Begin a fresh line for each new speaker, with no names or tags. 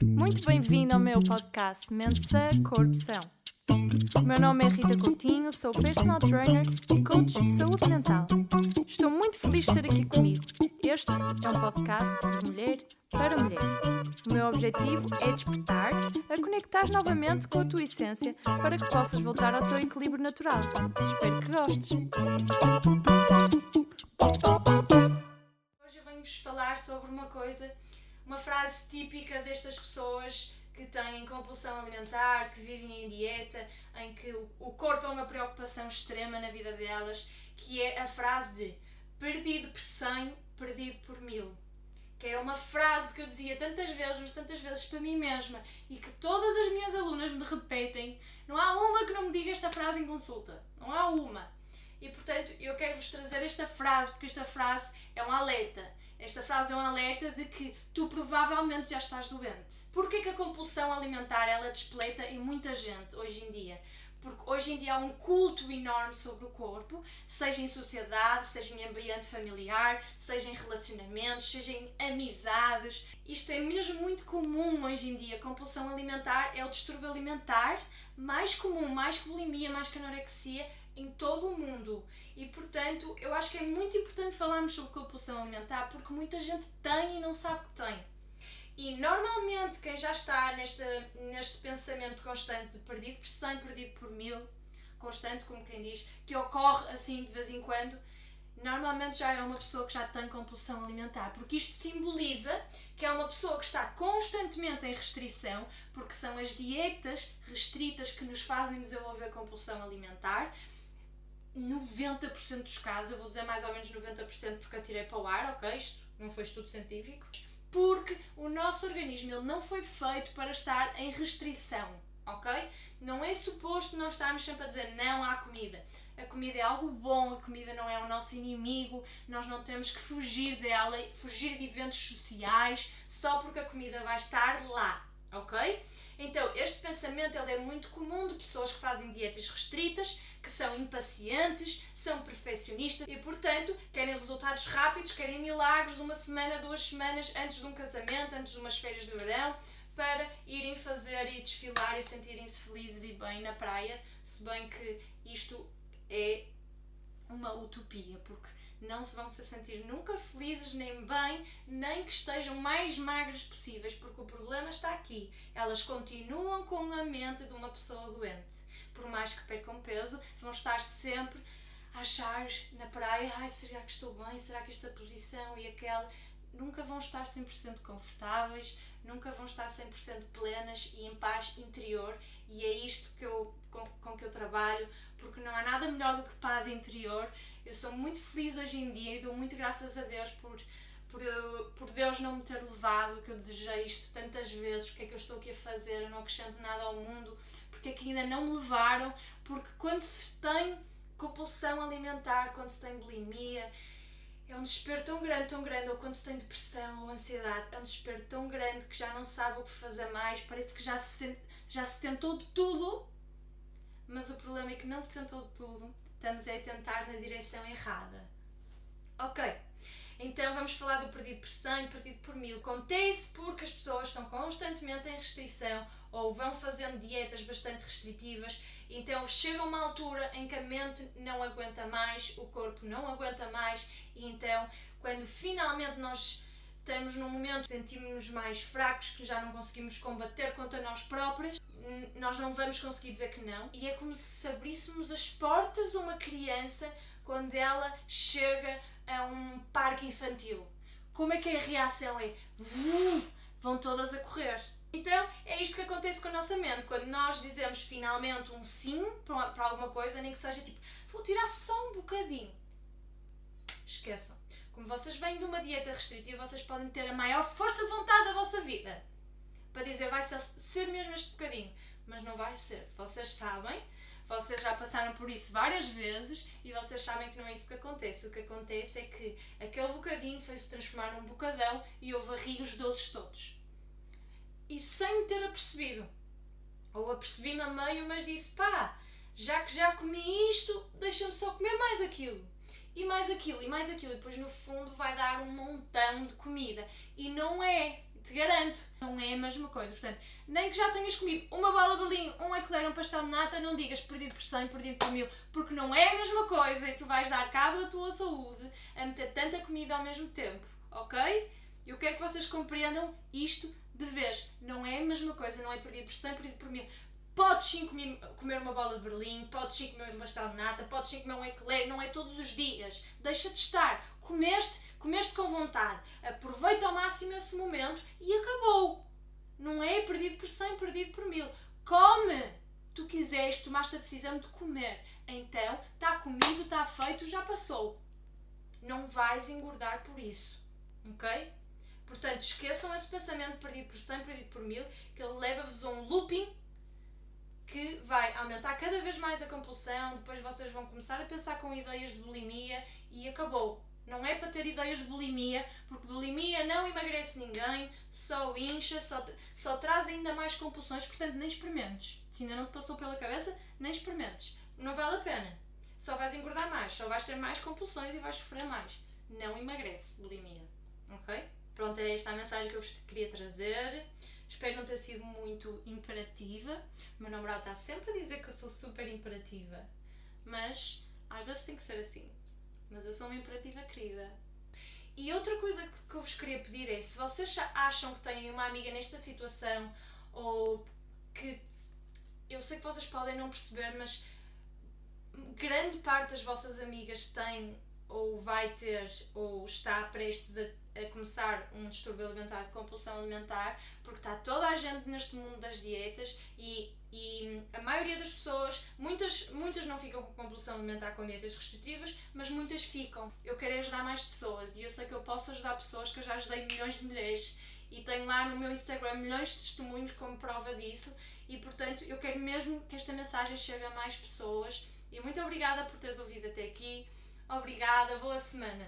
Muito bem-vindo ao meu podcast Mente-se Corrupção. Meu nome é Rita Coutinho, sou personal trainer e coach de saúde mental. Estou muito feliz de estar aqui comigo. Este é um podcast de mulher para mulher. O meu objetivo é despertar-te a conectar novamente com a tua essência para que possas voltar ao teu equilíbrio natural. Espero que gostes. Coisa, uma frase típica destas pessoas que têm compulsão alimentar, que vivem em dieta, em que o corpo é uma preocupação extrema na vida delas, que é a frase de perdido por 100, perdido por mil. Que era uma frase que eu dizia tantas vezes, mas tantas vezes para mim mesma, e que todas as minhas alunas me repetem. Não há uma que não me diga esta frase em consulta. Não há uma. E portanto, eu quero vos trazer esta frase, porque esta frase é um alerta. Esta frase é um alerta de que tu provavelmente já estás doente. Porquê que a compulsão alimentar ela despleta em muita gente hoje em dia? Porque hoje em dia há um culto enorme sobre o corpo, seja em sociedade, seja em ambiente familiar, seja em relacionamentos, seja em amizades. Isto é mesmo muito comum hoje em dia. A compulsão alimentar é o distúrbio alimentar mais comum, mais bulimia, mais que anorexia, em todo o mundo. E portanto, eu acho que é muito importante falarmos sobre compulsão alimentar porque muita gente tem e não sabe que tem. E normalmente quem já está neste, neste pensamento constante de perdido por 100, perdido por mil, constante, como quem diz, que ocorre assim de vez em quando, normalmente já é uma pessoa que já tem compulsão alimentar, porque isto simboliza que é uma pessoa que está constantemente em restrição, porque são as dietas restritas que nos fazem desenvolver compulsão alimentar. 90% dos casos, eu vou dizer mais ou menos 90% porque atirei para o ar, ok? Isto não foi estudo científico porque o nosso organismo ele não foi feito para estar em restrição, ok? Não é suposto nós estarmos sempre a dizer não à comida. A comida é algo bom, a comida não é o nosso inimigo, nós não temos que fugir dela, fugir de eventos sociais só porque a comida vai estar lá, ok? Então, este pensamento ele é muito comum de pessoas que fazem dietas restritas, que são impacientes, são perfeccionistas e, portanto, querem resultados rápidos, querem milagres uma semana, duas semanas antes de um casamento, antes de umas férias de verão, para irem fazer e desfilar e sentirem-se felizes e bem na praia, se bem que isto é uma utopia, porque não se vão sentir nunca felizes, nem bem, nem que estejam mais magras possíveis, porque o problema está aqui. Elas continuam com a mente de uma pessoa doente. Por mais que percam peso, vão estar sempre a achar na praia: ai, será que estou bem? Será que esta posição e aquela. Nunca vão estar 100% confortáveis, nunca vão estar 100% plenas e em paz interior, e é isto que eu, com, com que eu trabalho, porque não há nada melhor do que paz interior. Eu sou muito feliz hoje em dia e dou muito graças a Deus por, por, por Deus não me ter levado, que eu desejei isto tantas vezes, porque é que eu estou aqui a fazer, eu não acrescento nada ao mundo, porque é que ainda não me levaram, porque quando se tem compulsão alimentar, quando se tem bulimia, é um desespero tão grande, tão grande, ou quando se tem depressão ou ansiedade, é um desespero tão grande que já não sabe o que fazer mais, parece que já se, já se tentou de tudo, mas o problema é que não se tentou de tudo estamos a tentar na direção errada. Ok, então vamos falar do perdido por 100, perdido por 1000. Acontece porque as pessoas estão constantemente em restrição ou vão fazendo dietas bastante restritivas, então chega uma altura em que a mente não aguenta mais, o corpo não aguenta mais, e então quando finalmente nós estamos num momento sentimos-nos mais fracos, que já não conseguimos combater contra nós próprios, nós não vamos conseguir dizer que não. E é como se abríssemos as portas a uma criança quando ela chega a um parque infantil. Como é que a reação é? Vão todas a correr. Então é isto que acontece com a nossa mente. Quando nós dizemos finalmente um sim para alguma coisa, nem que seja tipo, vou tirar só um bocadinho. Esqueçam. Como vocês vêm de uma dieta restritiva, vocês podem ter a maior força de vontade da vossa vida para dizer vai ser mesmo este bocadinho, mas não vai ser. Vocês sabem, vocês já passaram por isso várias vezes e vocês sabem que não é isso que acontece. O que acontece é que aquele bocadinho foi se transformar num bocadão e eu varri os doces todos. E sem ter apercebido. Ou apercebi-me a meio, mas disse pá, já que já comi isto, deixa-me só comer mais aquilo. e mais aquilo, e mais aquilo, e depois no fundo vai dar um montão de comida. E não é, te garanto, não é a mesma coisa. Portanto, nem que já tenhas comido uma bola de bolinho, um eclair, um pastel de nata, não digas perdido por 100, perdido por mil, porque não é a mesma coisa e tu vais dar cabo da tua saúde a meter tanta comida ao mesmo tempo, ok? Eu quero que vocês compreendam isto de vez. Não é a mesma coisa, não é perdido por 100, perdido por mil. Podes sim comer, uma bola de berlim, podes sim comer uma pastel de nata, podes sim comer um eclair, não é todos os dias. Deixa de estar. Comeste, comeste com vontade. Aproveita ao máximo esse momento e acabou. Não é perdido por 100, perdido por mil. Come! Tu quiseste, tomaste a decisão de comer. Então, está comido, está feito, já passou. Não vais engordar por isso. Ok? Portanto, esqueçam esse pensamento perdido por 100, perdido por mil, que ele leva-vos a um looping que vai aumentar cada vez mais a compulsão, depois vocês vão começar a pensar com ideias de bulimia e acabou. Não é para ter ideias de bulimia, porque bulimia não emagrece ninguém, só incha, só, só traz ainda mais compulsões, portanto nem experimentes. Se ainda não te passou pela cabeça, nem experimentes. Não vale a pena. Só vais engordar mais, só vais ter mais compulsões e vais sofrer mais. Não emagrece bulimia. Ok? Pronto, é esta a mensagem que eu vos queria trazer. Espero não ter sido muito imperativa. O meu namorado está sempre a dizer que eu sou super imperativa. Mas às vezes tem que ser assim. Mas eu sou uma imperativa querida. E outra coisa que eu vos queria pedir é: se vocês acham que têm uma amiga nesta situação, ou que. Eu sei que vocês podem não perceber, mas grande parte das vossas amigas tem, ou vai ter, ou está prestes a a começar um distúrbio alimentar de compulsão alimentar, porque está toda a gente neste mundo das dietas e, e a maioria das pessoas, muitas, muitas não ficam com compulsão alimentar com dietas restritivas, mas muitas ficam. Eu quero ajudar mais pessoas e eu sei que eu posso ajudar pessoas que eu já ajudei milhões de mulheres e tenho lá no meu Instagram milhões de testemunhos como prova disso e portanto eu quero mesmo que esta mensagem chegue a mais pessoas e muito obrigada por teres ouvido até aqui. Obrigada, boa semana.